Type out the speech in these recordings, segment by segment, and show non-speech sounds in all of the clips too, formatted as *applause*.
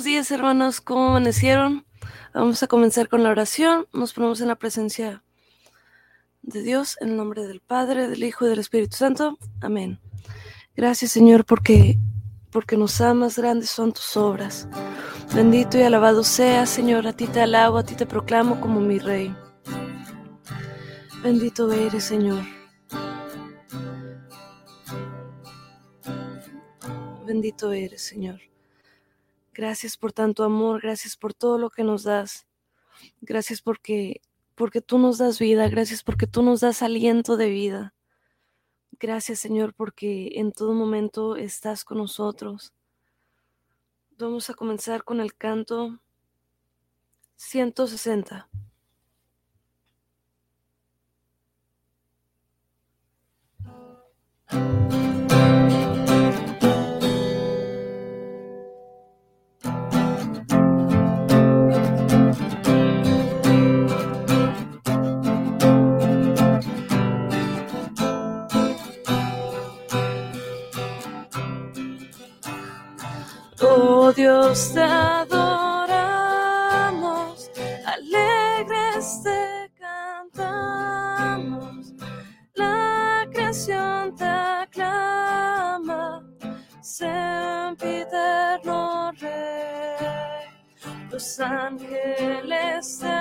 Buenos días, hermanos. ¿Cómo amanecieron? Vamos a comenzar con la oración. Nos ponemos en la presencia de Dios, en el nombre del Padre, del Hijo y del Espíritu Santo. Amén. Gracias, Señor, porque, porque nos amas, grandes son tus obras. Bendito y alabado sea, Señor. A ti te alabo, a ti te proclamo como mi Rey. Bendito eres, Señor. Bendito eres, Señor. Gracias por tanto amor, gracias por todo lo que nos das. Gracias porque porque tú nos das vida, gracias porque tú nos das aliento de vida. Gracias, Señor, porque en todo momento estás con nosotros. Vamos a comenzar con el canto 160. Dios, te adoramos, alegres te cantamos, la creación te aclama, sempiterno Rey. Los ángeles te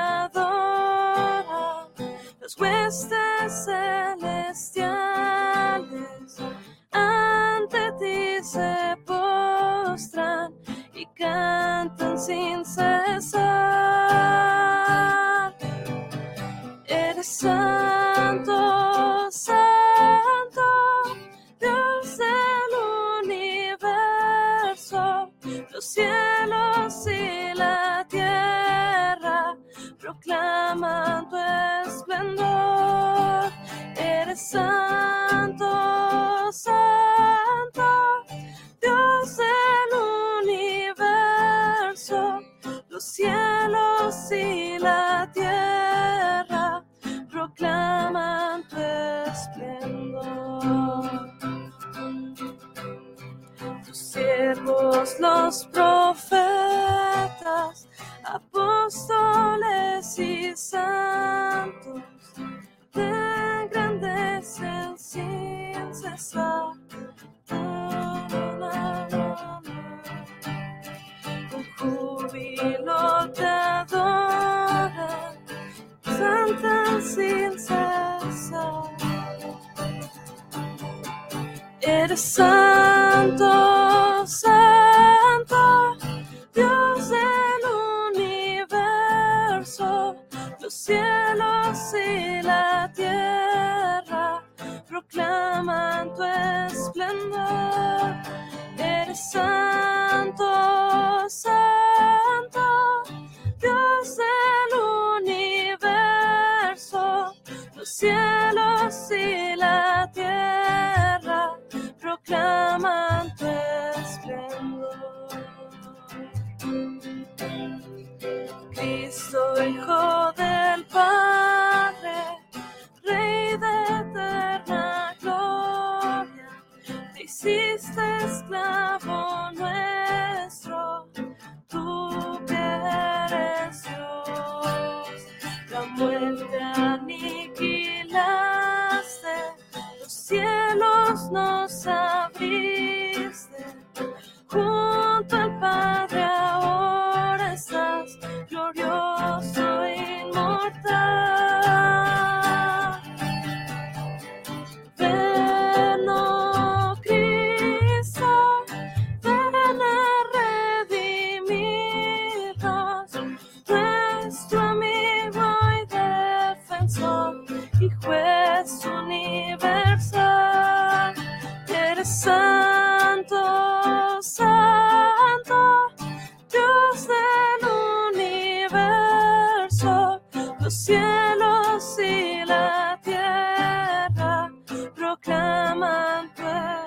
los cielos y la tierra proclaman tu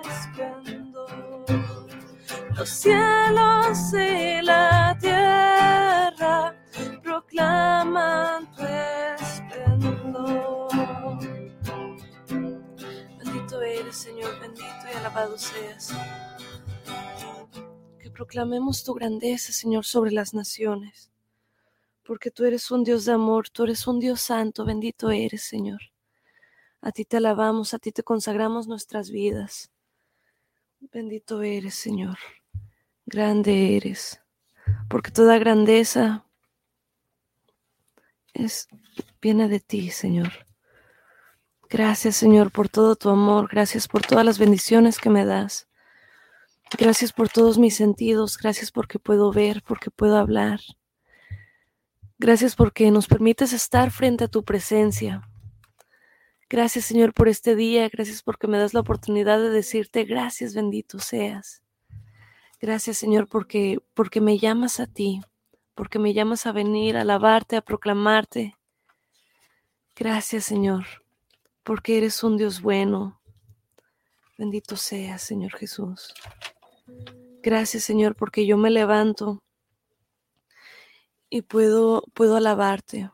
esplendor. Los cielos y la tierra proclaman tu esplendor. Bendito eres, Señor, bendito y alabado seas. Que proclamemos tu grandeza, Señor, sobre las naciones, porque tú eres un Dios de amor, tú eres un Dios santo, bendito eres, Señor. A ti te alabamos, a ti te consagramos nuestras vidas. Bendito eres, Señor. Grande eres, porque toda grandeza es viene de ti, Señor. Gracias, Señor, por todo tu amor. Gracias por todas las bendiciones que me das. Gracias por todos mis sentidos. Gracias porque puedo ver, porque puedo hablar. Gracias porque nos permites estar frente a tu presencia. Gracias, Señor, por este día. Gracias porque me das la oportunidad de decirte gracias, bendito seas. Gracias, Señor, porque porque me llamas a ti, porque me llamas a venir a alabarte, a proclamarte. Gracias, Señor porque eres un Dios bueno. Bendito seas, Señor Jesús. Gracias, Señor, porque yo me levanto y puedo, puedo alabarte.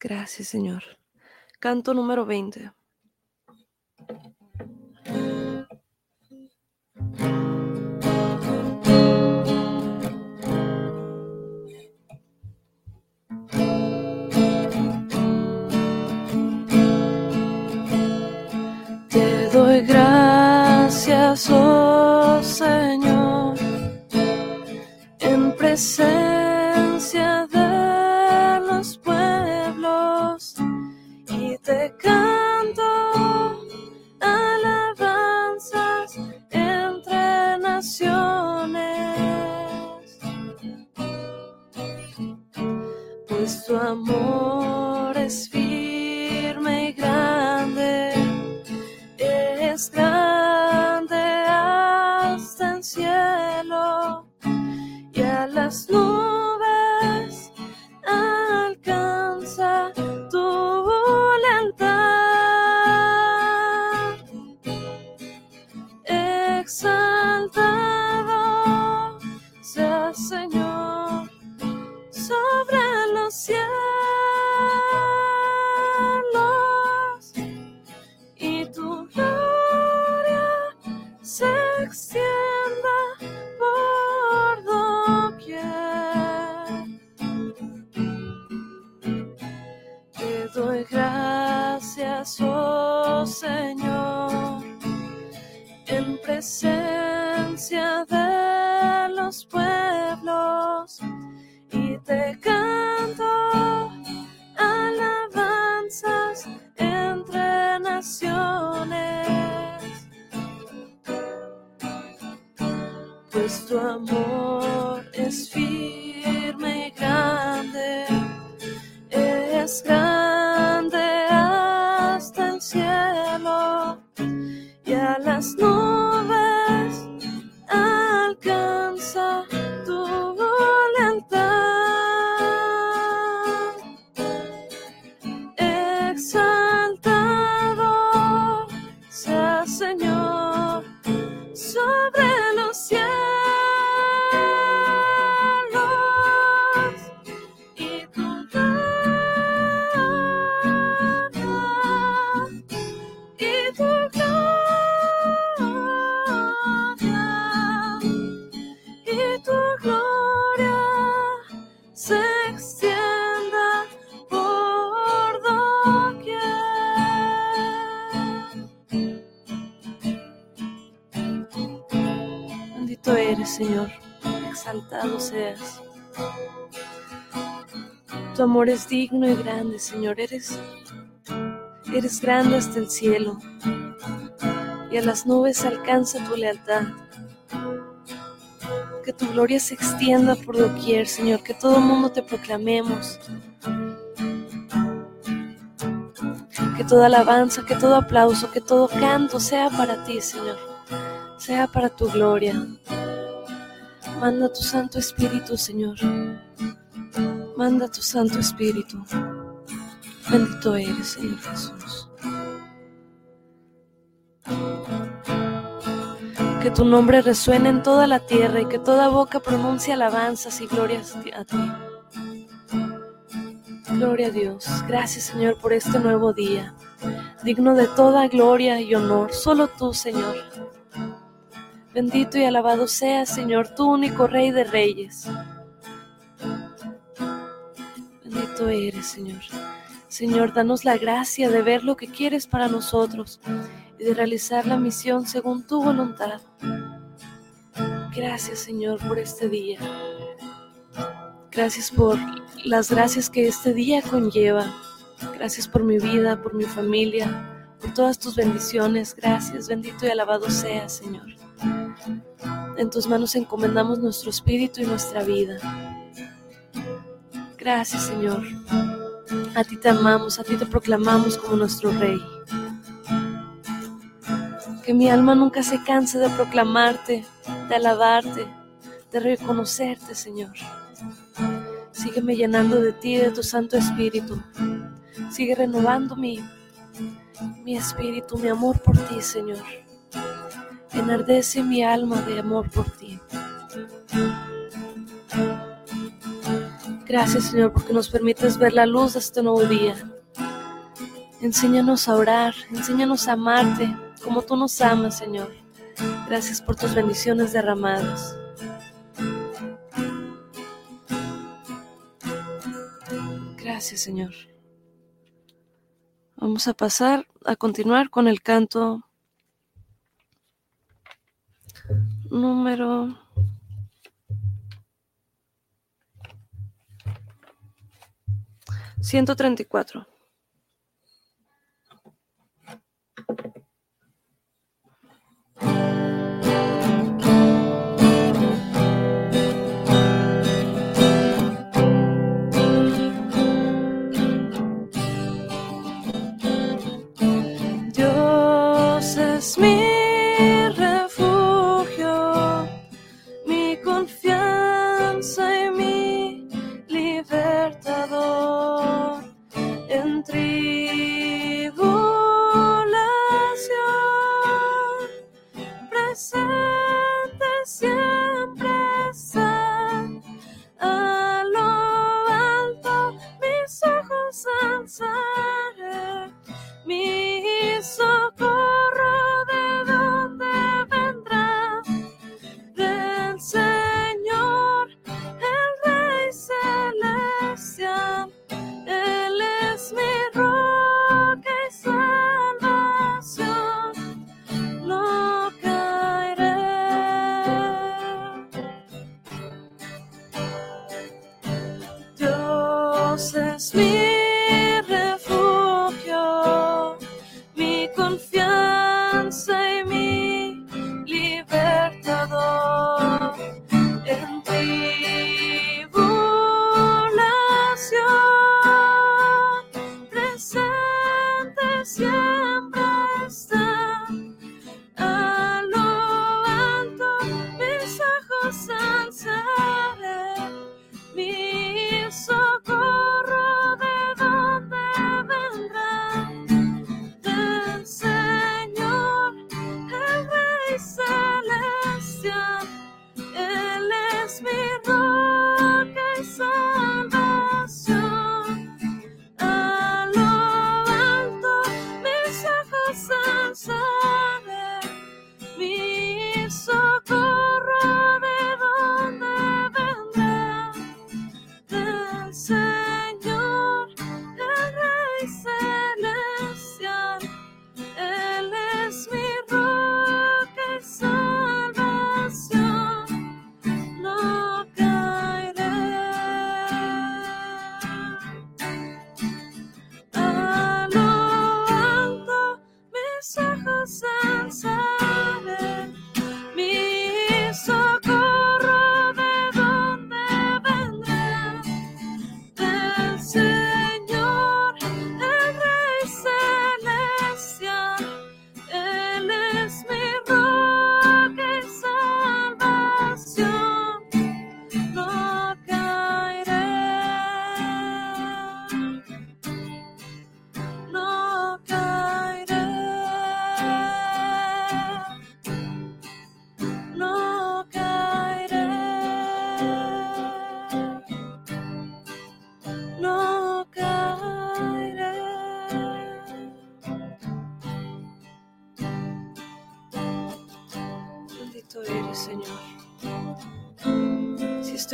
Gracias, Señor. Canto número 20. Las nubes y te canto alabanzas entre naciones. Pues tu amor es firme Señor, exaltado seas. Tu amor es digno y grande, Señor, eres, eres grande hasta el cielo y a las nubes alcanza tu lealtad. Que tu gloria se extienda por doquier, Señor, que todo el mundo te proclamemos. Que toda alabanza, que todo aplauso, que todo canto sea para ti, Señor, sea para tu gloria. Manda tu Santo Espíritu, Señor. Manda tu Santo Espíritu. Bendito eres, Señor Jesús. Que tu nombre resuene en toda la tierra y que toda boca pronuncie alabanzas y glorias a ti. Gloria a Dios. Gracias, Señor, por este nuevo día. Digno de toda gloria y honor. Solo tú, Señor. Bendito y alabado seas, Señor, tú único Rey de Reyes. Bendito eres, Señor. Señor, danos la gracia de ver lo que quieres para nosotros y de realizar la misión según tu voluntad. Gracias, Señor, por este día. Gracias por las gracias que este día conlleva. Gracias por mi vida, por mi familia, por todas tus bendiciones. Gracias, bendito y alabado seas, Señor. En tus manos encomendamos nuestro espíritu y nuestra vida. Gracias, Señor. A ti te amamos, a ti te proclamamos como nuestro Rey. Que mi alma nunca se canse de proclamarte, de alabarte, de reconocerte, Señor. Sígueme llenando de ti, de tu Santo Espíritu. Sigue renovando mi, mi espíritu, mi amor por ti, Señor. Enardece mi alma de amor por ti. Gracias, Señor, porque nos permites ver la luz de este nuevo día. Enséñanos a orar, enséñanos a amarte como tú nos amas, Señor. Gracias por tus bendiciones derramadas. Gracias, Señor. Vamos a pasar a continuar con el canto número ciento treinta y cuatro.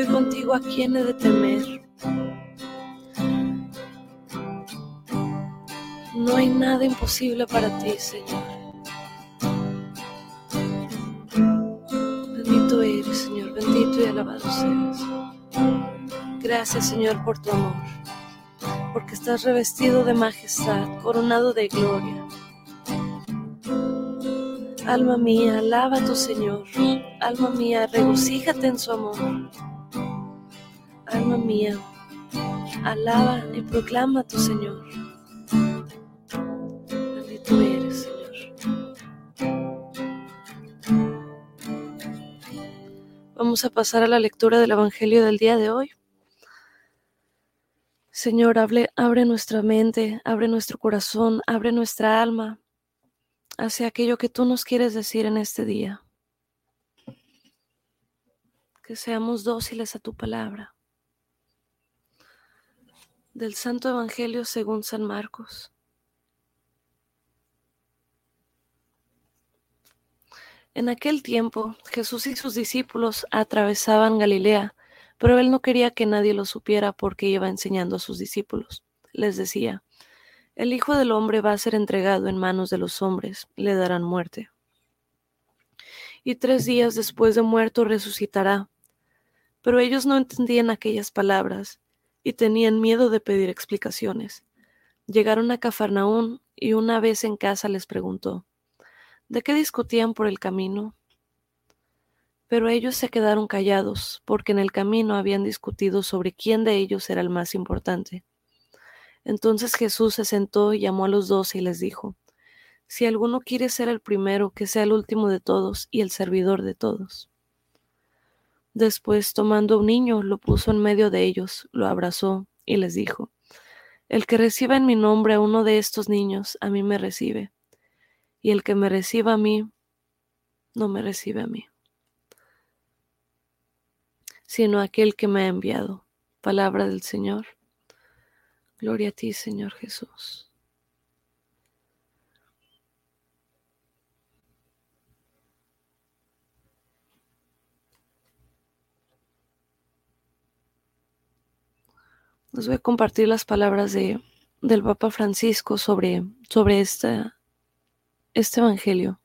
Estoy contigo, ¿a quién he de temer? No hay nada imposible para ti, Señor. Bendito eres, Señor, bendito y alabado seas. Gracias, Señor, por tu amor, porque estás revestido de majestad, coronado de gloria. Alma mía, alaba a tu Señor. Alma mía, regocíjate en su amor. Mía, alaba y proclama a tu Señor. Bendito eres, Señor. Vamos a pasar a la lectura del Evangelio del día de hoy. Señor, abre, abre nuestra mente, abre nuestro corazón, abre nuestra alma hacia aquello que tú nos quieres decir en este día. Que seamos dóciles a tu palabra. Del Santo Evangelio según San Marcos. En aquel tiempo Jesús y sus discípulos atravesaban Galilea, pero él no quería que nadie lo supiera porque iba enseñando a sus discípulos. Les decía, el Hijo del Hombre va a ser entregado en manos de los hombres, le darán muerte. Y tres días después de muerto resucitará. Pero ellos no entendían aquellas palabras y tenían miedo de pedir explicaciones. Llegaron a Cafarnaún y una vez en casa les preguntó, ¿de qué discutían por el camino? Pero ellos se quedaron callados, porque en el camino habían discutido sobre quién de ellos era el más importante. Entonces Jesús se sentó y llamó a los doce y les dijo, Si alguno quiere ser el primero, que sea el último de todos y el servidor de todos. Después, tomando un niño, lo puso en medio de ellos, lo abrazó y les dijo, El que reciba en mi nombre a uno de estos niños, a mí me recibe, y el que me reciba a mí, no me recibe a mí, sino aquel que me ha enviado. Palabra del Señor. Gloria a ti, Señor Jesús. Les voy a compartir las palabras de, del Papa Francisco sobre, sobre este Evangelio.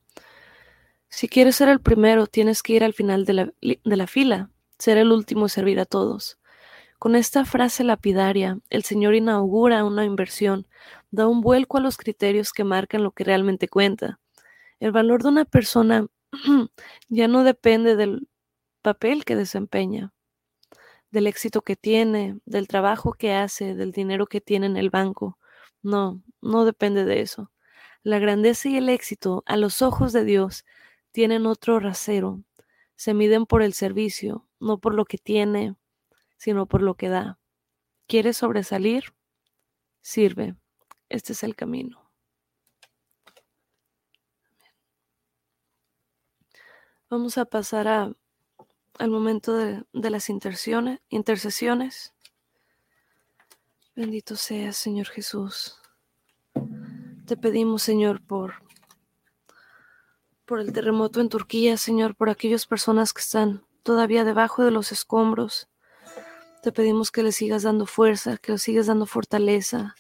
Si quieres ser el primero, tienes que ir al final de la, de la fila, ser el último y servir a todos. Con esta frase lapidaria, el Señor inaugura una inversión, da un vuelco a los criterios que marcan lo que realmente cuenta. El valor de una persona *clears throat* ya no depende del papel que desempeña, del éxito que tiene, del trabajo que hace, del dinero que tiene en el banco. No, no depende de eso. La grandeza y el éxito a los ojos de Dios tienen otro rasero. Se miden por el servicio, no por lo que tiene, sino por lo que da. ¿Quieres sobresalir? Sirve. Este es el camino. Vamos a pasar a, al momento de, de las intercesiones. Bendito seas, Señor Jesús. Te pedimos, Señor, por, por el terremoto en Turquía, Señor, por aquellas personas que están todavía debajo de los escombros, te pedimos que le sigas dando fuerza, que le sigas dando fortaleza.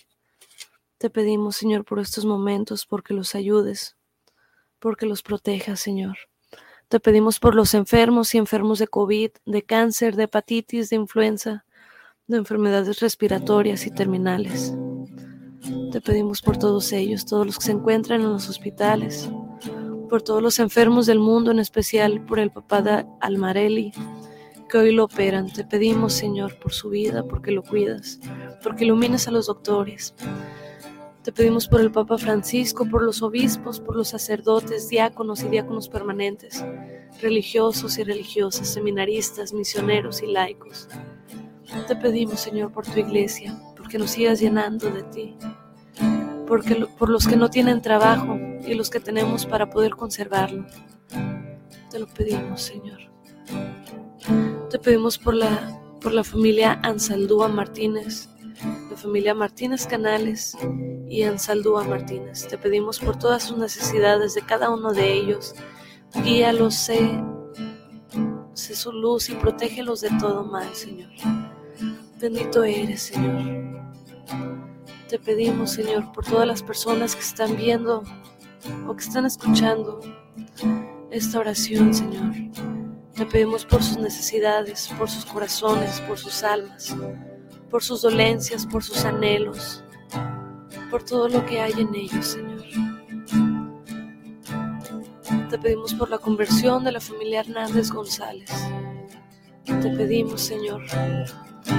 Te pedimos, Señor, por estos momentos, porque los ayudes, porque los protejas, Señor. Te pedimos por los enfermos y enfermos de COVID, de cáncer, de hepatitis, de influenza, de enfermedades respiratorias y terminales. Te pedimos por todos ellos, todos los que se encuentran en los hospitales, por todos los enfermos del mundo, en especial por el papá de Almarelli, que hoy lo operan. Te pedimos, Señor, por su vida, porque lo cuidas, porque ilumines a los doctores. Te pedimos por el Papa Francisco, por los obispos, por los sacerdotes, diáconos y diáconos permanentes, religiosos y religiosas, seminaristas, misioneros y laicos. Te pedimos, Señor, por tu iglesia, porque nos sigas llenando de ti, porque, por los que no tienen trabajo y los que tenemos para poder conservarlo. Te lo pedimos, Señor. Te pedimos por la, por la familia Ansaldúa Martínez, la familia Martínez Canales y Ansaldúa Martínez. Te pedimos por todas sus necesidades de cada uno de ellos. Guíalos, sé, sé su luz y protégelos de todo mal, Señor. Bendito eres, Señor. Te pedimos, Señor, por todas las personas que están viendo o que están escuchando esta oración, Señor. Te pedimos por sus necesidades, por sus corazones, por sus almas, por sus dolencias, por sus anhelos, por todo lo que hay en ellos, Señor. Te pedimos por la conversión de la familia Hernández González. Te pedimos, Señor,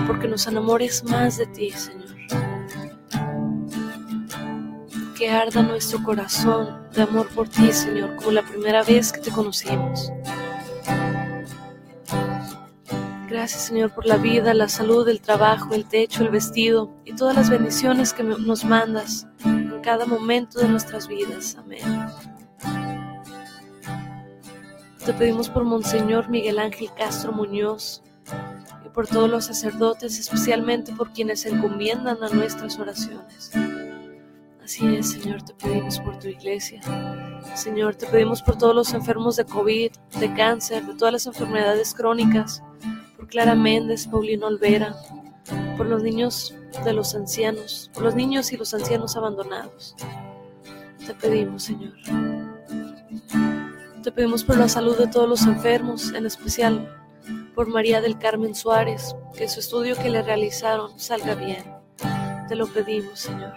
porque nos enamores más de ti, Señor. Que arda nuestro corazón de amor por ti, Señor, como la primera vez que te conocimos. Gracias, Señor, por la vida, la salud, el trabajo, el techo, el vestido y todas las bendiciones que nos mandas en cada momento de nuestras vidas. Amén. Te pedimos por Monseñor Miguel Ángel Castro Muñoz y por todos los sacerdotes, especialmente por quienes se encomiendan a nuestras oraciones. Así es, Señor, te pedimos por tu iglesia. Señor, te pedimos por todos los enfermos de COVID, de cáncer, de todas las enfermedades crónicas, por Clara Méndez, Paulino Olvera, por los niños de los ancianos, por los niños y los ancianos abandonados. Te pedimos, Señor. Te pedimos por la salud de todos los enfermos, en especial por María del Carmen Suárez, que su estudio que le realizaron salga bien. Te lo pedimos, Señor.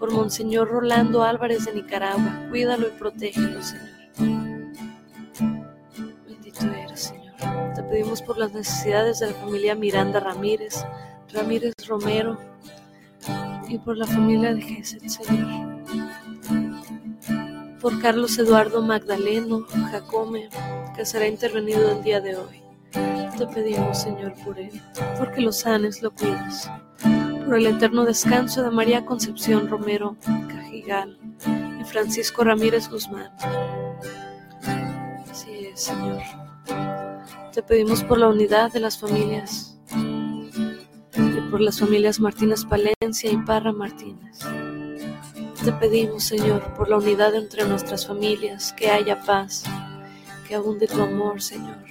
Por Monseñor Rolando Álvarez de Nicaragua, cuídalo y protégelo, Señor. Por las necesidades de la familia Miranda Ramírez, Ramírez Romero y por la familia de Jesús, Señor por Carlos Eduardo Magdaleno Jacome, que será intervenido el día de hoy. Te pedimos, Señor, por él, porque lo sanes, lo cuidas. Por el eterno descanso de María Concepción Romero Cajigal y Francisco Ramírez Guzmán. Así es, Señor. Te pedimos por la unidad de las familias y por las familias Martínez Palencia y Parra Martínez. Te pedimos, Señor, por la unidad entre nuestras familias, que haya paz, que abunde tu amor, Señor.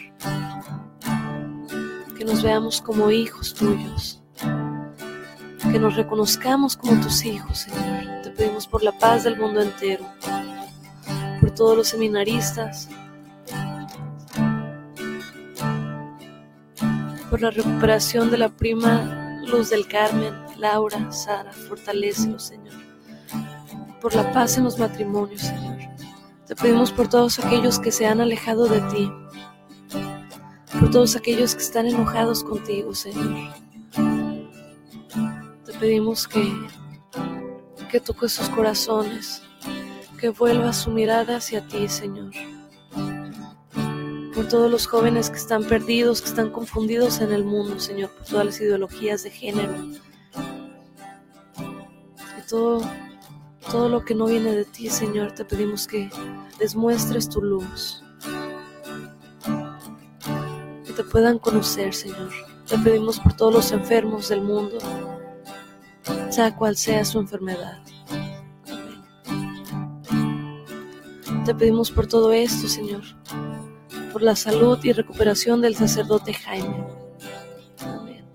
Que nos veamos como hijos tuyos, que nos reconozcamos como tus hijos, Señor. Te pedimos por la paz del mundo entero, por todos los seminaristas, por la recuperación de la prima Luz del Carmen, Laura, Sara, fortalecelo, Señor por la paz en los matrimonios, Señor. Te pedimos por todos aquellos que se han alejado de ti, por todos aquellos que están enojados contigo, Señor. Te pedimos que, que toques sus corazones, que vuelva su mirada hacia ti, Señor. Todos los jóvenes que están perdidos, que están confundidos en el mundo, Señor, por todas las ideologías de género. Y todo todo lo que no viene de ti, Señor, te pedimos que les muestres tu luz. Que te puedan conocer, Señor. Te pedimos por todos los enfermos del mundo, sea cual sea su enfermedad. Te pedimos por todo esto, Señor, por la salud y recuperación del sacerdote Jaime. Amén.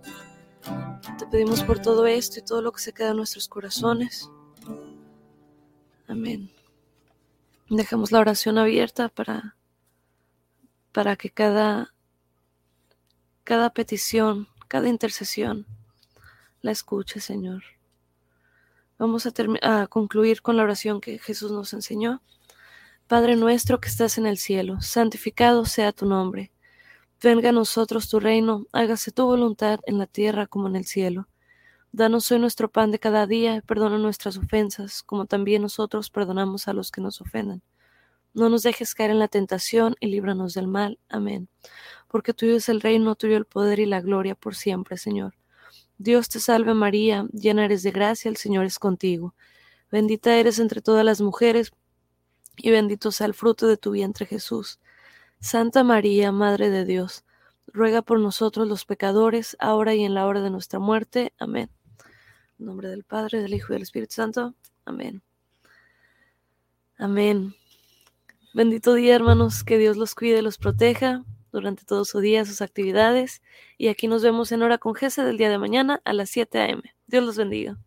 Te pedimos por todo esto y todo lo que se queda en nuestros corazones. Amén. Dejamos la oración abierta para, para que cada, cada petición, cada intercesión la escuche, Señor. Vamos a, a concluir con la oración que Jesús nos enseñó. Padre nuestro que estás en el cielo, santificado sea tu nombre. Venga a nosotros tu reino, hágase tu voluntad en la tierra como en el cielo. Danos hoy nuestro pan de cada día, perdona nuestras ofensas, como también nosotros perdonamos a los que nos ofendan. No nos dejes caer en la tentación y líbranos del mal. Amén. Porque tuyo es el reino, tuyo el poder y la gloria por siempre, Señor. Dios te salve María, llena eres de gracia, el Señor es contigo. Bendita eres entre todas las mujeres, y bendito sea el fruto de tu vientre Jesús. Santa María, Madre de Dios, ruega por nosotros los pecadores, ahora y en la hora de nuestra muerte. Amén. En nombre del Padre, del Hijo y del Espíritu Santo. Amén. Amén. Bendito día, hermanos. Que Dios los cuide, los proteja. durante todo su día, sus actividades. Y aquí nos vemos en Hora con Gese del día de mañana a las 7 a.m. Dios los bendiga.